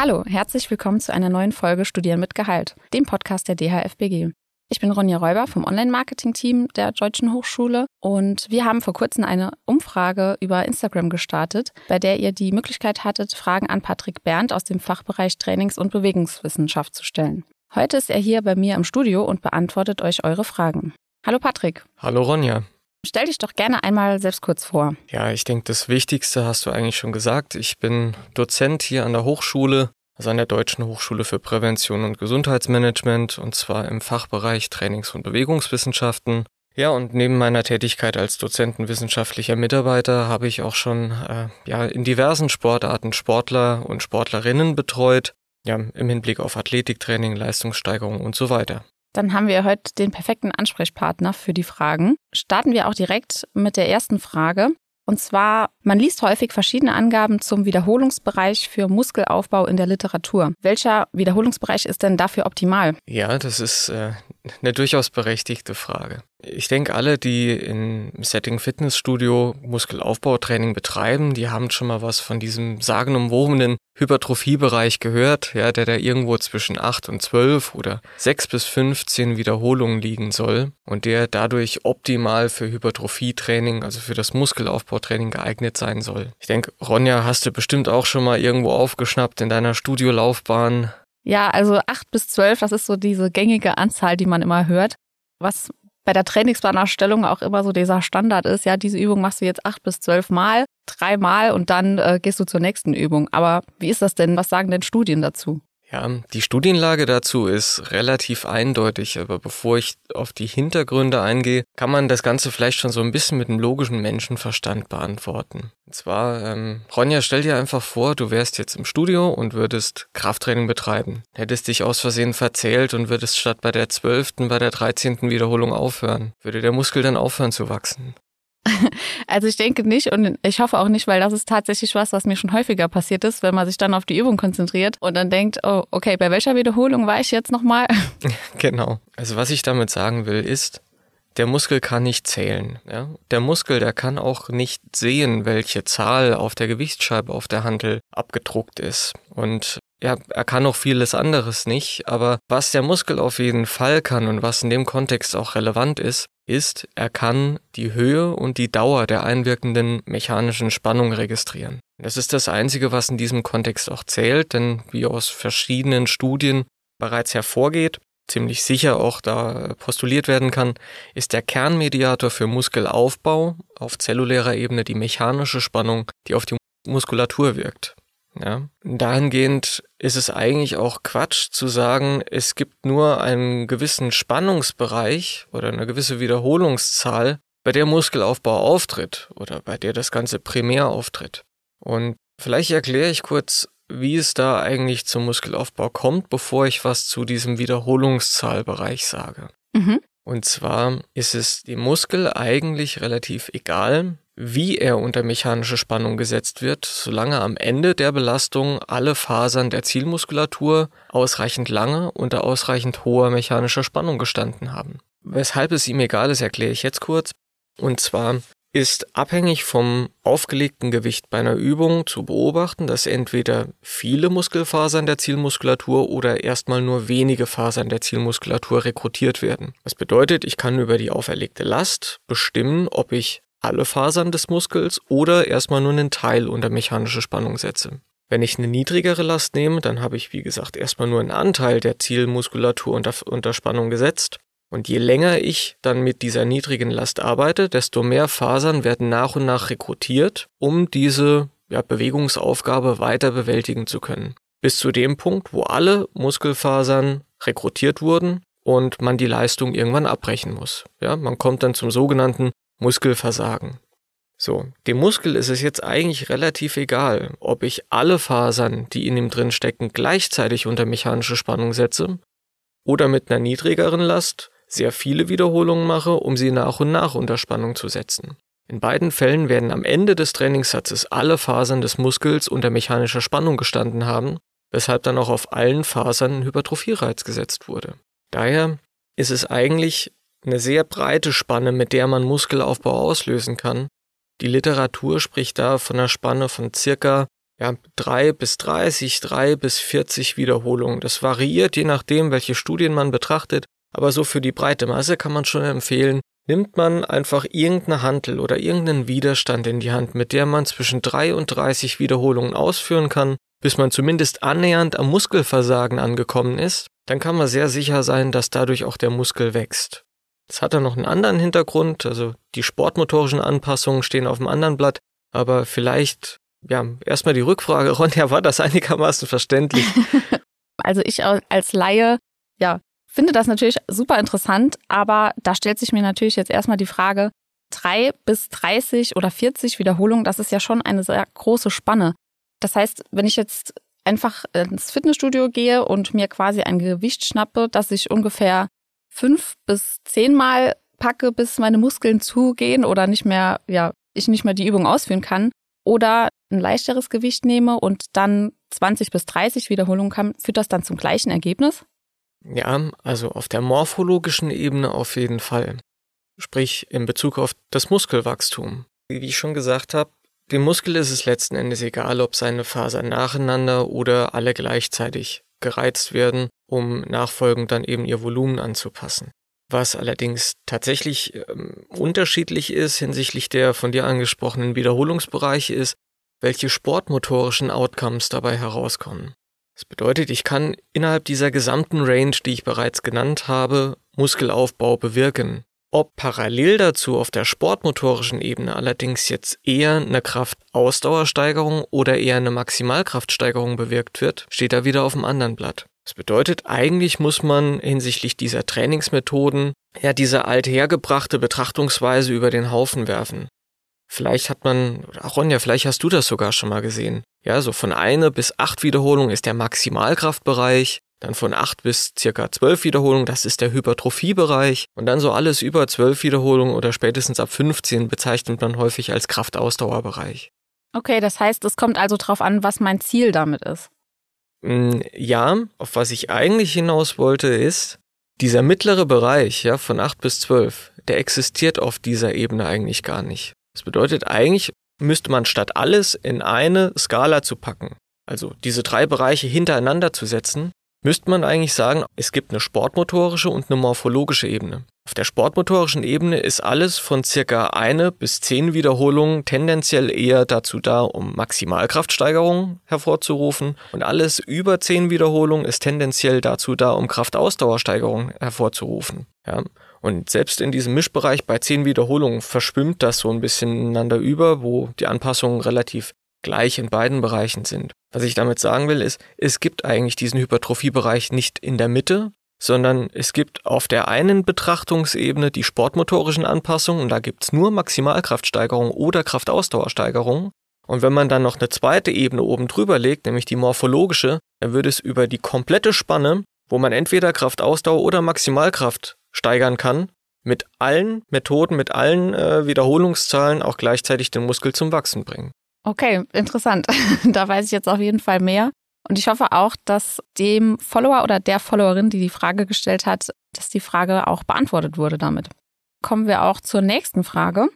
Hallo, herzlich willkommen zu einer neuen Folge Studieren mit Gehalt, dem Podcast der DHFBG. Ich bin Ronja Räuber vom Online-Marketing-Team der Deutschen Hochschule und wir haben vor kurzem eine Umfrage über Instagram gestartet, bei der ihr die Möglichkeit hattet, Fragen an Patrick Berndt aus dem Fachbereich Trainings- und Bewegungswissenschaft zu stellen. Heute ist er hier bei mir im Studio und beantwortet euch eure Fragen. Hallo Patrick. Hallo Ronja. Stell dich doch gerne einmal selbst kurz vor. Ja, ich denke, das Wichtigste hast du eigentlich schon gesagt. Ich bin Dozent hier an der Hochschule, also an der Deutschen Hochschule für Prävention und Gesundheitsmanagement, und zwar im Fachbereich Trainings- und Bewegungswissenschaften. Ja, und neben meiner Tätigkeit als dozentenwissenschaftlicher Mitarbeiter habe ich auch schon äh, ja, in diversen Sportarten Sportler und Sportlerinnen betreut, ja, im Hinblick auf Athletiktraining, Leistungssteigerung und so weiter. Dann haben wir heute den perfekten Ansprechpartner für die Fragen. Starten wir auch direkt mit der ersten Frage. Und zwar, man liest häufig verschiedene Angaben zum Wiederholungsbereich für Muskelaufbau in der Literatur. Welcher Wiederholungsbereich ist denn dafür optimal? Ja, das ist äh, eine durchaus berechtigte Frage. Ich denke, alle, die im Setting Fitnessstudio Muskelaufbautraining betreiben, die haben schon mal was von diesem sagenumwobenen Hypertrophiebereich gehört, ja, der da irgendwo zwischen 8 und 12 oder 6 bis 15 Wiederholungen liegen soll und der dadurch optimal für Hypertrophietraining, also für das Muskelaufbautraining geeignet sein soll. Ich denke, Ronja, hast du bestimmt auch schon mal irgendwo aufgeschnappt in deiner Studiolaufbahn. Ja, also 8 bis 12, das ist so diese gängige Anzahl, die man immer hört. Was bei der Trainingsplanerstellung auch immer so dieser Standard ist, ja, diese Übung machst du jetzt acht bis zwölf Mal, dreimal und dann äh, gehst du zur nächsten Übung. Aber wie ist das denn? Was sagen denn Studien dazu? Ja, die Studienlage dazu ist relativ eindeutig, aber bevor ich auf die Hintergründe eingehe, kann man das Ganze vielleicht schon so ein bisschen mit einem logischen Menschenverstand beantworten. Und zwar, ähm, Ronja, stell dir einfach vor, du wärst jetzt im Studio und würdest Krafttraining betreiben. Hättest dich aus Versehen verzählt und würdest statt bei der zwölften bei der dreizehnten Wiederholung aufhören. Würde der Muskel dann aufhören zu wachsen? Also ich denke nicht und ich hoffe auch nicht, weil das ist tatsächlich was, was mir schon häufiger passiert ist, wenn man sich dann auf die Übung konzentriert und dann denkt, oh, okay, bei welcher Wiederholung war ich jetzt nochmal? Genau. Also was ich damit sagen will, ist, der Muskel kann nicht zählen. Ja? Der Muskel, der kann auch nicht sehen, welche Zahl auf der Gewichtsscheibe auf der Handel abgedruckt ist. Und ja, er kann auch vieles anderes nicht, aber was der Muskel auf jeden Fall kann und was in dem Kontext auch relevant ist, ist, er kann die Höhe und die Dauer der einwirkenden mechanischen Spannung registrieren. Das ist das Einzige, was in diesem Kontext auch zählt, denn wie aus verschiedenen Studien bereits hervorgeht, ziemlich sicher auch da postuliert werden kann, ist der Kernmediator für Muskelaufbau auf zellulärer Ebene die mechanische Spannung, die auf die Muskulatur wirkt. Ja. Dahingehend ist es eigentlich auch Quatsch zu sagen, es gibt nur einen gewissen Spannungsbereich oder eine gewisse Wiederholungszahl, bei der Muskelaufbau auftritt oder bei der das Ganze primär auftritt. Und vielleicht erkläre ich kurz, wie es da eigentlich zum Muskelaufbau kommt, bevor ich was zu diesem Wiederholungszahlbereich sage. Mhm. Und zwar ist es dem Muskel eigentlich relativ egal, wie er unter mechanische Spannung gesetzt wird, solange am Ende der Belastung alle Fasern der Zielmuskulatur ausreichend lange unter ausreichend hoher mechanischer Spannung gestanden haben. Weshalb es ihm egal ist, erkläre ich jetzt kurz. Und zwar ist abhängig vom aufgelegten Gewicht bei einer Übung zu beobachten, dass entweder viele Muskelfasern der Zielmuskulatur oder erstmal nur wenige Fasern der Zielmuskulatur rekrutiert werden. Das bedeutet, ich kann über die auferlegte Last bestimmen, ob ich alle Fasern des Muskels oder erstmal nur einen Teil unter mechanische Spannung setze. Wenn ich eine niedrigere Last nehme, dann habe ich, wie gesagt, erstmal nur einen Anteil der Zielmuskulatur unter, unter Spannung gesetzt. Und je länger ich dann mit dieser niedrigen Last arbeite, desto mehr Fasern werden nach und nach rekrutiert, um diese ja, Bewegungsaufgabe weiter bewältigen zu können. Bis zu dem Punkt, wo alle Muskelfasern rekrutiert wurden und man die Leistung irgendwann abbrechen muss. Ja, man kommt dann zum sogenannten Muskelversagen. So, dem Muskel ist es jetzt eigentlich relativ egal, ob ich alle Fasern, die in ihm drin stecken, gleichzeitig unter mechanische Spannung setze oder mit einer niedrigeren Last sehr viele Wiederholungen mache, um sie nach und nach unter Spannung zu setzen. In beiden Fällen werden am Ende des Trainingssatzes alle Fasern des Muskels unter mechanischer Spannung gestanden haben, weshalb dann auch auf allen Fasern ein Hypertrophiereiz gesetzt wurde. Daher ist es eigentlich eine sehr breite Spanne, mit der man Muskelaufbau auslösen kann. Die Literatur spricht da von einer Spanne von circa ja, drei bis 30, drei bis 40 Wiederholungen. Das variiert je nachdem, welche Studien man betrachtet. Aber so für die breite Masse kann man schon empfehlen, nimmt man einfach irgendeine Hantel oder irgendeinen Widerstand in die Hand, mit der man zwischen drei und 30 Wiederholungen ausführen kann, bis man zumindest annähernd am Muskelversagen angekommen ist, dann kann man sehr sicher sein, dass dadurch auch der Muskel wächst. Das hat dann noch einen anderen Hintergrund, also die sportmotorischen Anpassungen stehen auf dem anderen Blatt, aber vielleicht, ja, erstmal die Rückfrage, Ronja, war das einigermaßen verständlich? Also ich als Laie, ja, finde das natürlich super interessant, aber da stellt sich mir natürlich jetzt erstmal die Frage, drei bis 30 oder 40 Wiederholungen, das ist ja schon eine sehr große Spanne. Das heißt, wenn ich jetzt einfach ins Fitnessstudio gehe und mir quasi ein Gewicht schnappe, das ich ungefähr fünf bis zehnmal packe, bis meine Muskeln zugehen oder nicht mehr, ja, ich nicht mehr die Übung ausführen kann, oder ein leichteres Gewicht nehme und dann 20 bis 30 Wiederholungen kann, führt das dann zum gleichen Ergebnis? Ja, also auf der morphologischen Ebene auf jeden Fall. Sprich in Bezug auf das Muskelwachstum. Wie ich schon gesagt habe, dem Muskel ist es letzten Endes egal, ob seine Fasern nacheinander oder alle gleichzeitig gereizt werden, um nachfolgend dann eben ihr Volumen anzupassen. Was allerdings tatsächlich ähm, unterschiedlich ist hinsichtlich der von dir angesprochenen Wiederholungsbereiche ist, welche sportmotorischen Outcomes dabei herauskommen. Das bedeutet, ich kann innerhalb dieser gesamten Range, die ich bereits genannt habe, Muskelaufbau bewirken. Ob parallel dazu auf der sportmotorischen Ebene allerdings jetzt eher eine Kraftausdauersteigerung oder eher eine Maximalkraftsteigerung bewirkt wird, steht da wieder auf dem anderen Blatt. Das bedeutet, eigentlich muss man hinsichtlich dieser Trainingsmethoden ja diese althergebrachte Betrachtungsweise über den Haufen werfen. Vielleicht hat man, Ronja, vielleicht hast du das sogar schon mal gesehen. Ja, so von eine bis acht Wiederholungen ist der Maximalkraftbereich, dann von 8 bis circa 12 Wiederholungen, das ist der Hypertrophiebereich. Und dann so alles über 12 Wiederholungen oder spätestens ab 15 bezeichnet man häufig als Kraftausdauerbereich. Okay, das heißt, es kommt also darauf an, was mein Ziel damit ist. Mm, ja, auf was ich eigentlich hinaus wollte, ist, dieser mittlere Bereich, ja, von 8 bis 12, der existiert auf dieser Ebene eigentlich gar nicht. Das bedeutet, eigentlich müsste man statt alles in eine Skala zu packen, also diese drei Bereiche hintereinander zu setzen, müsste man eigentlich sagen, es gibt eine sportmotorische und eine morphologische Ebene. Auf der sportmotorischen Ebene ist alles von circa eine bis zehn Wiederholungen tendenziell eher dazu da, um Maximalkraftsteigerungen hervorzurufen und alles über zehn Wiederholungen ist tendenziell dazu da, um Kraftausdauersteigerungen hervorzurufen. Ja. Und selbst in diesem Mischbereich bei zehn Wiederholungen verschwimmt das so ein bisschen ineinander über, wo die Anpassungen relativ gleich in beiden Bereichen sind. Was ich damit sagen will, ist, es gibt eigentlich diesen Hypertrophiebereich nicht in der Mitte, sondern es gibt auf der einen Betrachtungsebene die sportmotorischen Anpassungen und da gibt's nur Maximalkraftsteigerung oder Kraftausdauersteigerung. Und wenn man dann noch eine zweite Ebene oben drüber legt, nämlich die morphologische, dann würde es über die komplette Spanne, wo man entweder Kraftausdauer oder Maximalkraft steigern kann, mit allen Methoden, mit allen äh, Wiederholungszahlen auch gleichzeitig den Muskel zum Wachsen bringen. Okay, interessant. da weiß ich jetzt auf jeden Fall mehr. Und ich hoffe auch, dass dem Follower oder der Followerin, die die Frage gestellt hat, dass die Frage auch beantwortet wurde damit. Kommen wir auch zur nächsten Frage.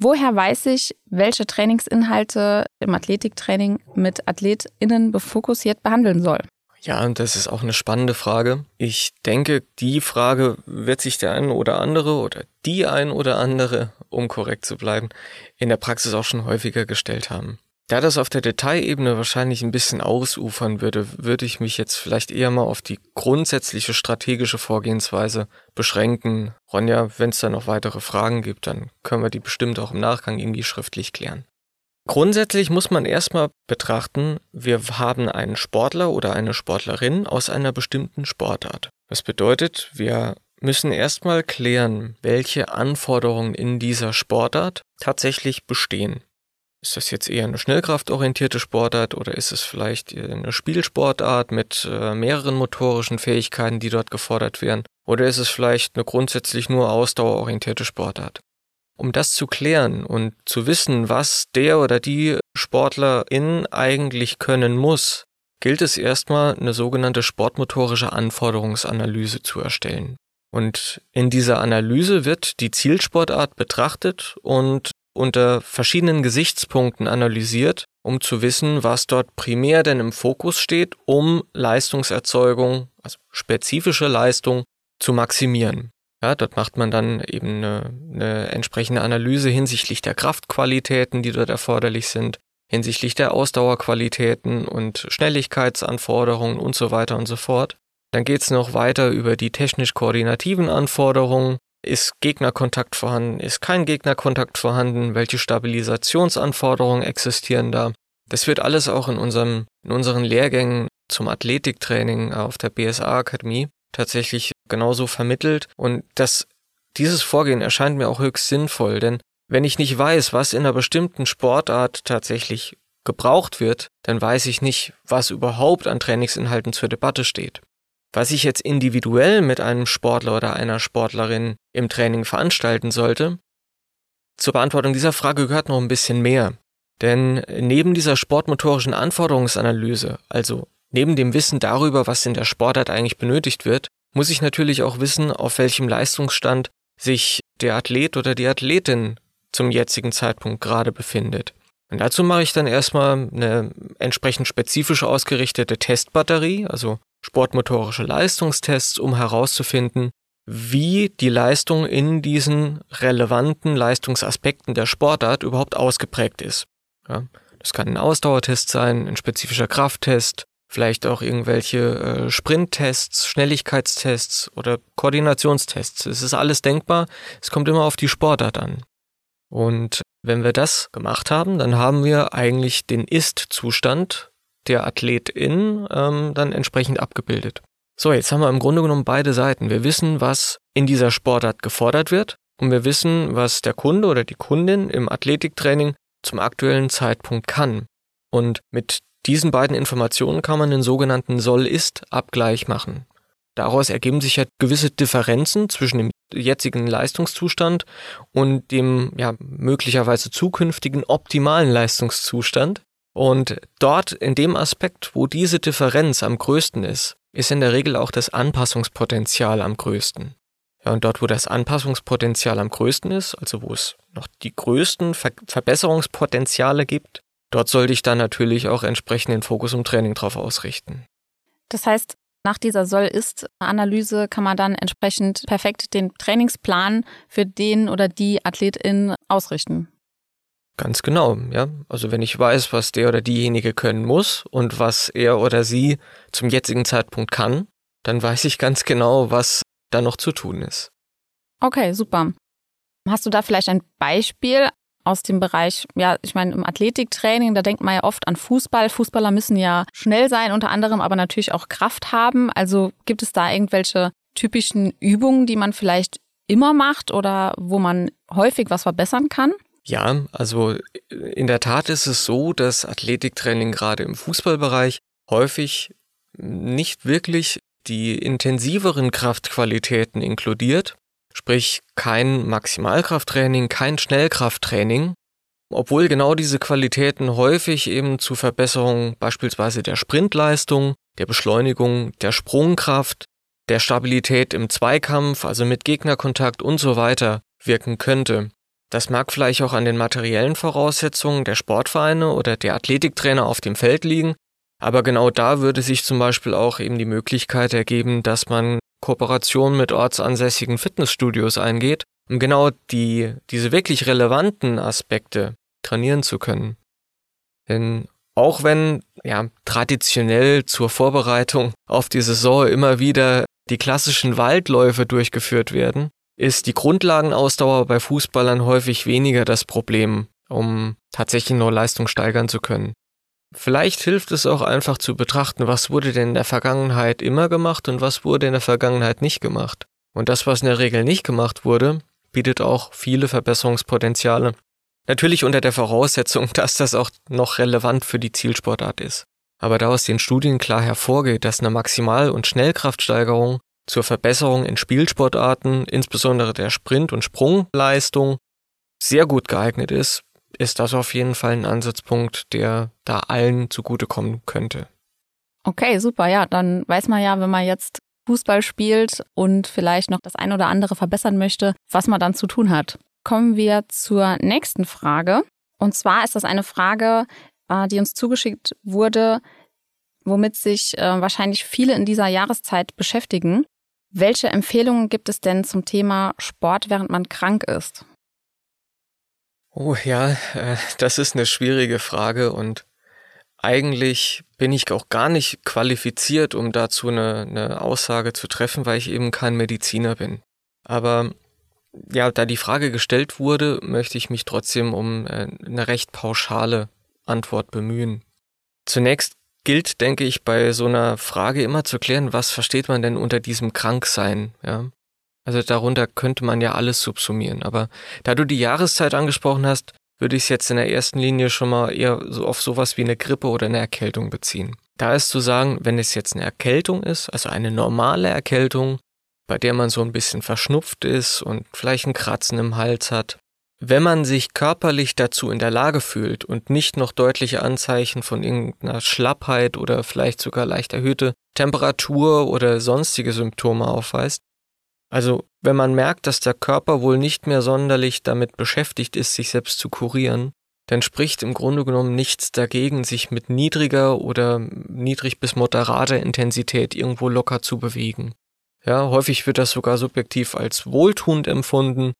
Woher weiß ich, welche Trainingsinhalte im Athletiktraining mit AthletInnen befokussiert behandeln soll? Ja, und das ist auch eine spannende Frage. Ich denke, die Frage wird sich der ein oder andere oder die ein oder andere, um korrekt zu bleiben, in der Praxis auch schon häufiger gestellt haben. Da das auf der Detailebene wahrscheinlich ein bisschen ausufern würde, würde ich mich jetzt vielleicht eher mal auf die grundsätzliche strategische Vorgehensweise beschränken. Ronja, wenn es da noch weitere Fragen gibt, dann können wir die bestimmt auch im Nachgang irgendwie schriftlich klären. Grundsätzlich muss man erstmal betrachten, wir haben einen Sportler oder eine Sportlerin aus einer bestimmten Sportart. Das bedeutet, wir müssen erstmal klären, welche Anforderungen in dieser Sportart tatsächlich bestehen. Ist das jetzt eher eine schnellkraftorientierte Sportart oder ist es vielleicht eine Spielsportart mit äh, mehreren motorischen Fähigkeiten, die dort gefordert werden? Oder ist es vielleicht eine grundsätzlich nur ausdauerorientierte Sportart? Um das zu klären und zu wissen, was der oder die Sportlerin eigentlich können muss, gilt es erstmal eine sogenannte sportmotorische Anforderungsanalyse zu erstellen. Und in dieser Analyse wird die Zielsportart betrachtet und unter verschiedenen Gesichtspunkten analysiert, um zu wissen, was dort primär denn im Fokus steht, um Leistungserzeugung, also spezifische Leistung, zu maximieren. Ja, dort macht man dann eben eine, eine entsprechende Analyse hinsichtlich der Kraftqualitäten, die dort erforderlich sind, hinsichtlich der Ausdauerqualitäten und Schnelligkeitsanforderungen und so weiter und so fort. Dann geht's noch weiter über die technisch-koordinativen Anforderungen. Ist Gegnerkontakt vorhanden? Ist kein Gegnerkontakt vorhanden? Welche Stabilisationsanforderungen existieren da? Das wird alles auch in, unserem, in unseren Lehrgängen zum Athletiktraining auf der BSA Akademie tatsächlich genauso vermittelt. Und das, dieses Vorgehen erscheint mir auch höchst sinnvoll, denn wenn ich nicht weiß, was in einer bestimmten Sportart tatsächlich gebraucht wird, dann weiß ich nicht, was überhaupt an Trainingsinhalten zur Debatte steht. Was ich jetzt individuell mit einem Sportler oder einer Sportlerin im Training veranstalten sollte, zur Beantwortung dieser Frage gehört noch ein bisschen mehr. Denn neben dieser sportmotorischen Anforderungsanalyse, also neben dem Wissen darüber, was in der Sportart eigentlich benötigt wird, muss ich natürlich auch wissen, auf welchem Leistungsstand sich der Athlet oder die Athletin zum jetzigen Zeitpunkt gerade befindet. Und dazu mache ich dann erstmal eine entsprechend spezifisch ausgerichtete Testbatterie, also sportmotorische Leistungstests, um herauszufinden, wie die Leistung in diesen relevanten Leistungsaspekten der Sportart überhaupt ausgeprägt ist. Ja, das kann ein Ausdauertest sein, ein spezifischer Krafttest, vielleicht auch irgendwelche äh, Sprinttests, Schnelligkeitstests oder Koordinationstests. Es ist alles denkbar. Es kommt immer auf die Sportart an. Und wenn wir das gemacht haben, dann haben wir eigentlich den Ist-Zustand der Athletin ähm, dann entsprechend abgebildet. So, jetzt haben wir im Grunde genommen beide Seiten. Wir wissen, was in dieser Sportart gefordert wird und wir wissen, was der Kunde oder die Kundin im Athletiktraining zum aktuellen Zeitpunkt kann. Und mit diesen beiden Informationen kann man den sogenannten Soll-Ist-Abgleich machen. Daraus ergeben sich ja gewisse Differenzen zwischen dem jetzigen Leistungszustand und dem ja möglicherweise zukünftigen optimalen Leistungszustand. Und dort in dem Aspekt, wo diese Differenz am größten ist, ist in der Regel auch das Anpassungspotenzial am größten. Ja, und dort, wo das Anpassungspotenzial am größten ist, also wo es noch die größten Ver Verbesserungspotenziale gibt, dort sollte ich dann natürlich auch entsprechend den Fokus im Training drauf ausrichten. Das heißt, nach dieser Soll-Ist-Analyse kann man dann entsprechend perfekt den Trainingsplan für den oder die Athletin ausrichten. Ganz genau, ja. Also wenn ich weiß, was der oder diejenige können muss und was er oder sie zum jetzigen Zeitpunkt kann, dann weiß ich ganz genau, was da noch zu tun ist. Okay, super. Hast du da vielleicht ein Beispiel aus dem Bereich, ja, ich meine, im Athletiktraining, da denkt man ja oft an Fußball. Fußballer müssen ja schnell sein, unter anderem, aber natürlich auch Kraft haben. Also gibt es da irgendwelche typischen Übungen, die man vielleicht immer macht oder wo man häufig was verbessern kann? Ja, also in der Tat ist es so, dass Athletiktraining gerade im Fußballbereich häufig nicht wirklich die intensiveren Kraftqualitäten inkludiert, sprich kein Maximalkrafttraining, kein Schnellkrafttraining, obwohl genau diese Qualitäten häufig eben zu Verbesserungen beispielsweise der Sprintleistung, der Beschleunigung, der Sprungkraft, der Stabilität im Zweikampf, also mit Gegnerkontakt und so weiter wirken könnte. Das mag vielleicht auch an den materiellen Voraussetzungen der Sportvereine oder der Athletiktrainer auf dem Feld liegen, aber genau da würde sich zum Beispiel auch eben die Möglichkeit ergeben, dass man Kooperationen mit ortsansässigen Fitnessstudios eingeht, um genau die, diese wirklich relevanten Aspekte trainieren zu können. Denn auch wenn ja traditionell zur Vorbereitung auf die Saison immer wieder die klassischen Waldläufe durchgeführt werden, ist die Grundlagenausdauer bei Fußballern häufig weniger das Problem, um tatsächlich nur Leistung steigern zu können. Vielleicht hilft es auch einfach zu betrachten, was wurde denn in der Vergangenheit immer gemacht und was wurde in der Vergangenheit nicht gemacht. Und das, was in der Regel nicht gemacht wurde, bietet auch viele Verbesserungspotenziale. Natürlich unter der Voraussetzung, dass das auch noch relevant für die Zielsportart ist. Aber da aus den Studien klar hervorgeht, dass eine Maximal- und Schnellkraftsteigerung zur Verbesserung in Spielsportarten, insbesondere der Sprint- und Sprungleistung, sehr gut geeignet ist, ist das auf jeden Fall ein Ansatzpunkt, der da allen zugutekommen könnte. Okay, super. Ja, dann weiß man ja, wenn man jetzt Fußball spielt und vielleicht noch das ein oder andere verbessern möchte, was man dann zu tun hat. kommen wir zur nächsten Frage. Und zwar ist das eine Frage, äh, die uns zugeschickt wurde, womit sich äh, wahrscheinlich viele in dieser Jahreszeit beschäftigen. Welche Empfehlungen gibt es denn zum Thema Sport, während man krank ist? Oh ja, äh, das ist eine schwierige Frage und eigentlich bin ich auch gar nicht qualifiziert, um dazu eine, eine Aussage zu treffen, weil ich eben kein Mediziner bin. Aber ja, da die Frage gestellt wurde, möchte ich mich trotzdem um äh, eine recht pauschale Antwort bemühen. Zunächst gilt, denke ich, bei so einer Frage immer zu klären, was versteht man denn unter diesem Kranksein, ja? Also darunter könnte man ja alles subsumieren. Aber da du die Jahreszeit angesprochen hast, würde ich es jetzt in der ersten Linie schon mal eher so auf sowas wie eine Grippe oder eine Erkältung beziehen. Da ist zu sagen, wenn es jetzt eine Erkältung ist, also eine normale Erkältung, bei der man so ein bisschen verschnupft ist und vielleicht ein Kratzen im Hals hat, wenn man sich körperlich dazu in der Lage fühlt und nicht noch deutliche Anzeichen von irgendeiner Schlappheit oder vielleicht sogar leicht erhöhte Temperatur oder sonstige Symptome aufweist, also wenn man merkt, dass der Körper wohl nicht mehr sonderlich damit beschäftigt ist, sich selbst zu kurieren, dann spricht im Grunde genommen nichts dagegen, sich mit niedriger oder niedrig bis moderater Intensität irgendwo locker zu bewegen. Ja, häufig wird das sogar subjektiv als wohltuend empfunden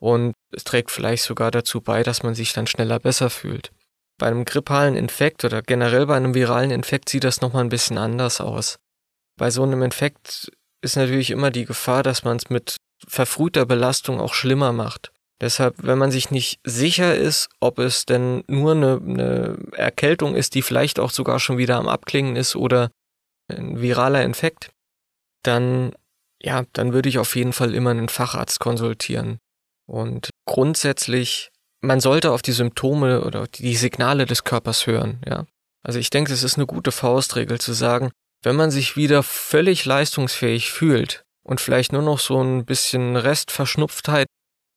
und es trägt vielleicht sogar dazu bei, dass man sich dann schneller besser fühlt. Bei einem grippalen Infekt oder generell bei einem viralen Infekt sieht das nochmal ein bisschen anders aus. Bei so einem Infekt ist natürlich immer die Gefahr, dass man es mit verfrühter Belastung auch schlimmer macht. Deshalb, wenn man sich nicht sicher ist, ob es denn nur eine, eine, Erkältung ist, die vielleicht auch sogar schon wieder am Abklingen ist oder ein viraler Infekt, dann, ja, dann würde ich auf jeden Fall immer einen Facharzt konsultieren. Und grundsätzlich, man sollte auf die Symptome oder die Signale des Körpers hören, ja. Also ich denke, es ist eine gute Faustregel zu sagen, wenn man sich wieder völlig leistungsfähig fühlt und vielleicht nur noch so ein bisschen Restverschnupftheit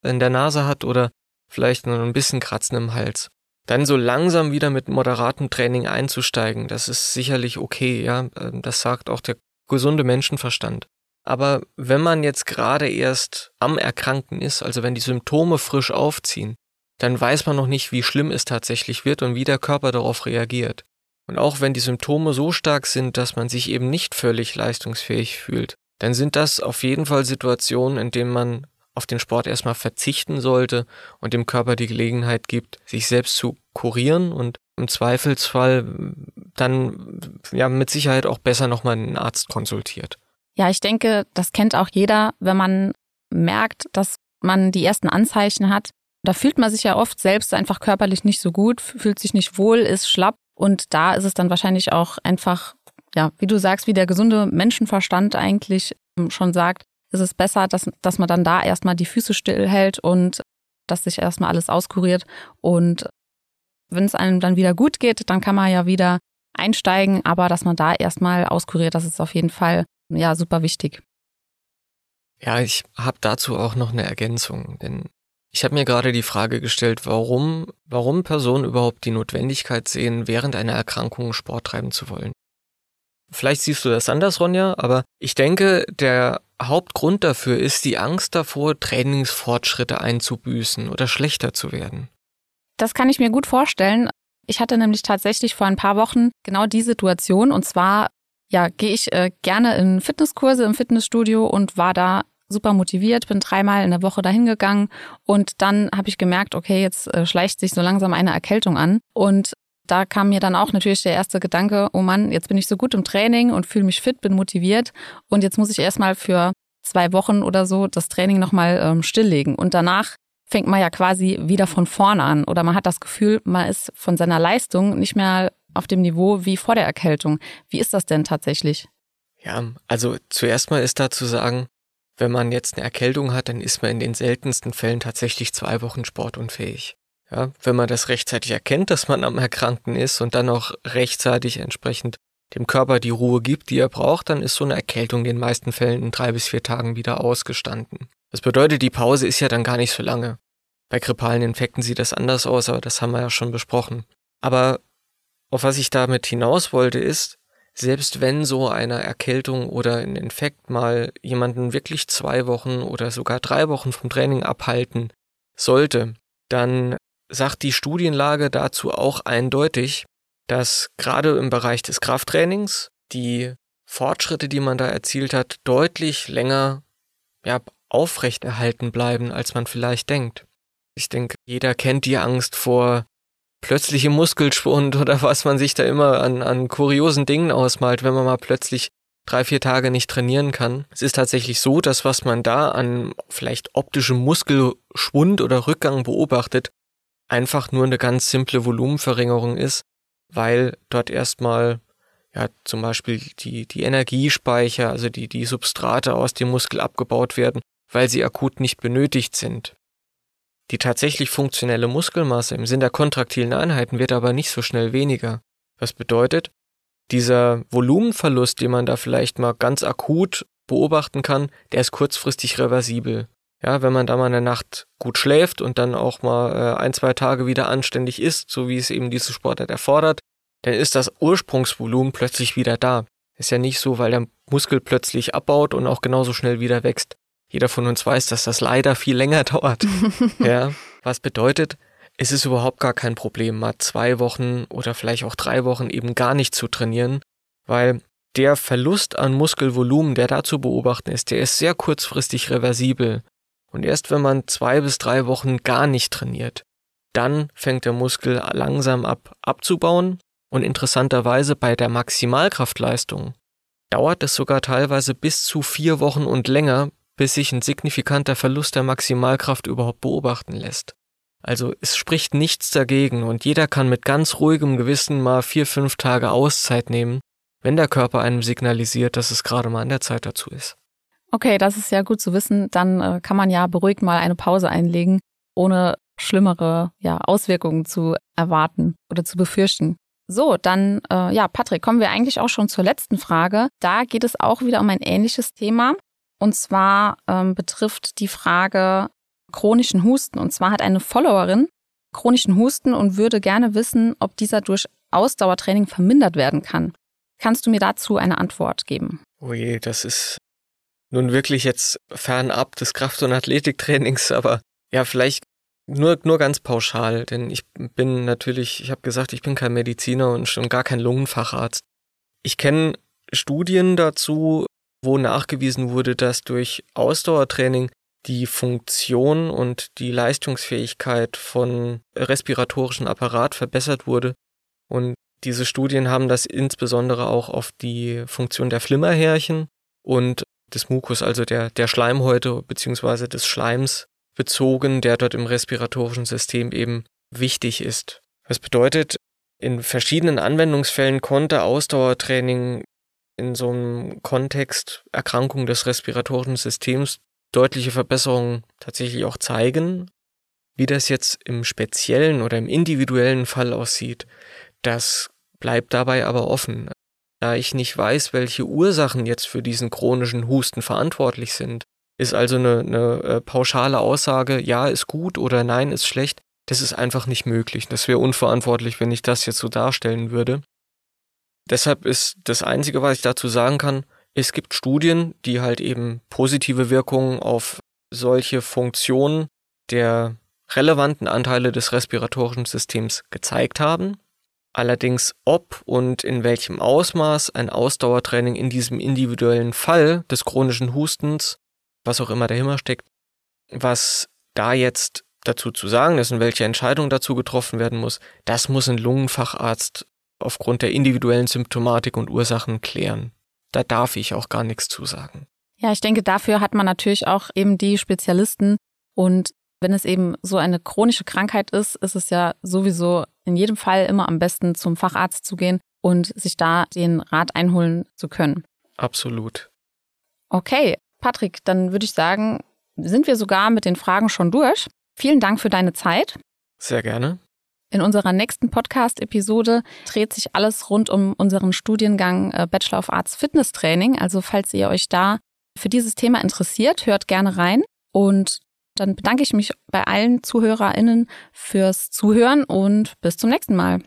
in der Nase hat oder vielleicht nur ein bisschen Kratzen im Hals, dann so langsam wieder mit moderatem Training einzusteigen, das ist sicherlich okay, ja, ähm, das sagt auch der gesunde Menschenverstand. Aber wenn man jetzt gerade erst am Erkranken ist, also wenn die Symptome frisch aufziehen, dann weiß man noch nicht, wie schlimm es tatsächlich wird und wie der Körper darauf reagiert. Und auch wenn die Symptome so stark sind, dass man sich eben nicht völlig leistungsfähig fühlt, dann sind das auf jeden Fall Situationen, in denen man auf den Sport erstmal verzichten sollte und dem Körper die Gelegenheit gibt, sich selbst zu kurieren und im Zweifelsfall dann ja mit Sicherheit auch besser nochmal einen Arzt konsultiert. Ja, ich denke, das kennt auch jeder, wenn man merkt, dass man die ersten Anzeichen hat. Da fühlt man sich ja oft selbst einfach körperlich nicht so gut, fühlt sich nicht wohl, ist schlapp und da ist es dann wahrscheinlich auch einfach, ja, wie du sagst, wie der gesunde Menschenverstand eigentlich ähm, schon sagt, ist es besser, dass, dass man dann da erstmal die Füße stillhält und dass sich erstmal alles auskuriert. Und wenn es einem dann wieder gut geht, dann kann man ja wieder einsteigen, aber dass man da erstmal auskuriert, das ist auf jeden Fall ja super wichtig. Ja, ich habe dazu auch noch eine Ergänzung, denn ich habe mir gerade die Frage gestellt, warum, warum Personen überhaupt die Notwendigkeit sehen, während einer Erkrankung Sport treiben zu wollen. Vielleicht siehst du das anders, Ronja, aber ich denke, der Hauptgrund dafür ist die Angst davor, Trainingsfortschritte einzubüßen oder schlechter zu werden. Das kann ich mir gut vorstellen. Ich hatte nämlich tatsächlich vor ein paar Wochen genau die Situation und zwar ja, gehe ich äh, gerne in Fitnesskurse im Fitnessstudio und war da super motiviert, bin dreimal in der Woche dahin gegangen und dann habe ich gemerkt, okay, jetzt äh, schleicht sich so langsam eine Erkältung an und da kam mir dann auch natürlich der erste Gedanke, oh Mann, jetzt bin ich so gut im Training und fühle mich fit, bin motiviert und jetzt muss ich erstmal für zwei Wochen oder so das Training nochmal ähm, stilllegen und danach fängt man ja quasi wieder von vorne an oder man hat das Gefühl, man ist von seiner Leistung nicht mehr auf dem Niveau wie vor der Erkältung. Wie ist das denn tatsächlich? Ja, also zuerst mal ist da zu sagen, wenn man jetzt eine Erkältung hat, dann ist man in den seltensten Fällen tatsächlich zwei Wochen sportunfähig. Ja, wenn man das rechtzeitig erkennt, dass man am Erkrankten ist und dann auch rechtzeitig entsprechend dem Körper die Ruhe gibt, die er braucht, dann ist so eine Erkältung in den meisten Fällen in drei bis vier Tagen wieder ausgestanden. Das bedeutet, die Pause ist ja dann gar nicht so lange. Bei grippalen Infekten sieht das anders aus, aber das haben wir ja schon besprochen. Aber auf was ich damit hinaus wollte, ist, selbst wenn so eine Erkältung oder ein Infekt mal jemanden wirklich zwei Wochen oder sogar drei Wochen vom Training abhalten sollte, dann sagt die Studienlage dazu auch eindeutig, dass gerade im Bereich des Krafttrainings die Fortschritte, die man da erzielt hat, deutlich länger ja, aufrechterhalten bleiben, als man vielleicht denkt. Ich denke, jeder kennt die Angst vor plötzlichem Muskelschwund oder was man sich da immer an, an kuriosen Dingen ausmalt, wenn man mal plötzlich drei, vier Tage nicht trainieren kann. Es ist tatsächlich so, dass was man da an vielleicht optischem Muskelschwund oder Rückgang beobachtet, einfach nur eine ganz simple Volumenverringerung ist, weil dort erstmal ja zum Beispiel die, die Energiespeicher, also die, die Substrate aus dem Muskel abgebaut werden, weil sie akut nicht benötigt sind. Die tatsächlich funktionelle Muskelmasse im Sinn der kontraktilen Einheiten wird aber nicht so schnell weniger. Was bedeutet, dieser Volumenverlust, den man da vielleicht mal ganz akut beobachten kann, der ist kurzfristig reversibel. Ja, wenn man da mal eine Nacht gut schläft und dann auch mal äh, ein, zwei Tage wieder anständig isst, so wie es eben diese Sportart erfordert, dann ist das Ursprungsvolumen plötzlich wieder da. Ist ja nicht so, weil der Muskel plötzlich abbaut und auch genauso schnell wieder wächst. Jeder von uns weiß, dass das leider viel länger dauert. ja, was bedeutet, es ist überhaupt gar kein Problem, mal zwei Wochen oder vielleicht auch drei Wochen eben gar nicht zu trainieren, weil der Verlust an Muskelvolumen, der da zu beobachten ist, der ist sehr kurzfristig reversibel. Und erst wenn man zwei bis drei Wochen gar nicht trainiert, dann fängt der Muskel langsam ab abzubauen und interessanterweise bei der Maximalkraftleistung dauert es sogar teilweise bis zu vier Wochen und länger, bis sich ein signifikanter Verlust der Maximalkraft überhaupt beobachten lässt. Also es spricht nichts dagegen und jeder kann mit ganz ruhigem Gewissen mal vier, fünf Tage Auszeit nehmen, wenn der Körper einem signalisiert, dass es gerade mal an der Zeit dazu ist. Okay, das ist ja gut zu wissen. Dann äh, kann man ja beruhigt mal eine Pause einlegen, ohne schlimmere ja, Auswirkungen zu erwarten oder zu befürchten. So, dann, äh, ja, Patrick, kommen wir eigentlich auch schon zur letzten Frage. Da geht es auch wieder um ein ähnliches Thema. Und zwar ähm, betrifft die Frage chronischen Husten. Und zwar hat eine Followerin chronischen Husten und würde gerne wissen, ob dieser durch Ausdauertraining vermindert werden kann. Kannst du mir dazu eine Antwort geben? Oh je, das ist nun wirklich jetzt fernab des Kraft- und Athletiktrainings, aber ja, vielleicht nur, nur ganz pauschal, denn ich bin natürlich, ich habe gesagt, ich bin kein Mediziner und schon gar kein Lungenfacharzt. Ich kenne Studien dazu, wo nachgewiesen wurde, dass durch Ausdauertraining die Funktion und die Leistungsfähigkeit von respiratorischen Apparat verbessert wurde. Und diese Studien haben das insbesondere auch auf die Funktion der Flimmerhärchen und des Mukus, also der, der Schleimhäute bzw. des Schleims bezogen, der dort im respiratorischen System eben wichtig ist. Das bedeutet, in verschiedenen Anwendungsfällen konnte Ausdauertraining in so einem Kontext Erkrankung des respiratorischen Systems deutliche Verbesserungen tatsächlich auch zeigen. Wie das jetzt im speziellen oder im individuellen Fall aussieht, das bleibt dabei aber offen. Da ich nicht weiß, welche Ursachen jetzt für diesen chronischen Husten verantwortlich sind, ist also eine, eine äh, pauschale Aussage, ja, ist gut oder nein, ist schlecht, das ist einfach nicht möglich. Das wäre unverantwortlich, wenn ich das jetzt so darstellen würde. Deshalb ist das Einzige, was ich dazu sagen kann, es gibt Studien, die halt eben positive Wirkungen auf solche Funktionen der relevanten Anteile des respiratorischen Systems gezeigt haben. Allerdings ob und in welchem Ausmaß ein Ausdauertraining in diesem individuellen Fall des chronischen Hustens, was auch immer dahinter steckt, was da jetzt dazu zu sagen ist und welche Entscheidung dazu getroffen werden muss, das muss ein Lungenfacharzt aufgrund der individuellen Symptomatik und Ursachen klären. Da darf ich auch gar nichts zu sagen. Ja, ich denke, dafür hat man natürlich auch eben die Spezialisten. Und wenn es eben so eine chronische Krankheit ist, ist es ja sowieso in jedem Fall immer am besten zum Facharzt zu gehen und sich da den Rat einholen zu können. Absolut. Okay, Patrick, dann würde ich sagen, sind wir sogar mit den Fragen schon durch. Vielen Dank für deine Zeit. Sehr gerne. In unserer nächsten Podcast-Episode dreht sich alles rund um unseren Studiengang äh, Bachelor of Arts Fitness Training. Also falls ihr euch da für dieses Thema interessiert, hört gerne rein. Und dann bedanke ich mich bei allen ZuhörerInnen fürs Zuhören und bis zum nächsten Mal.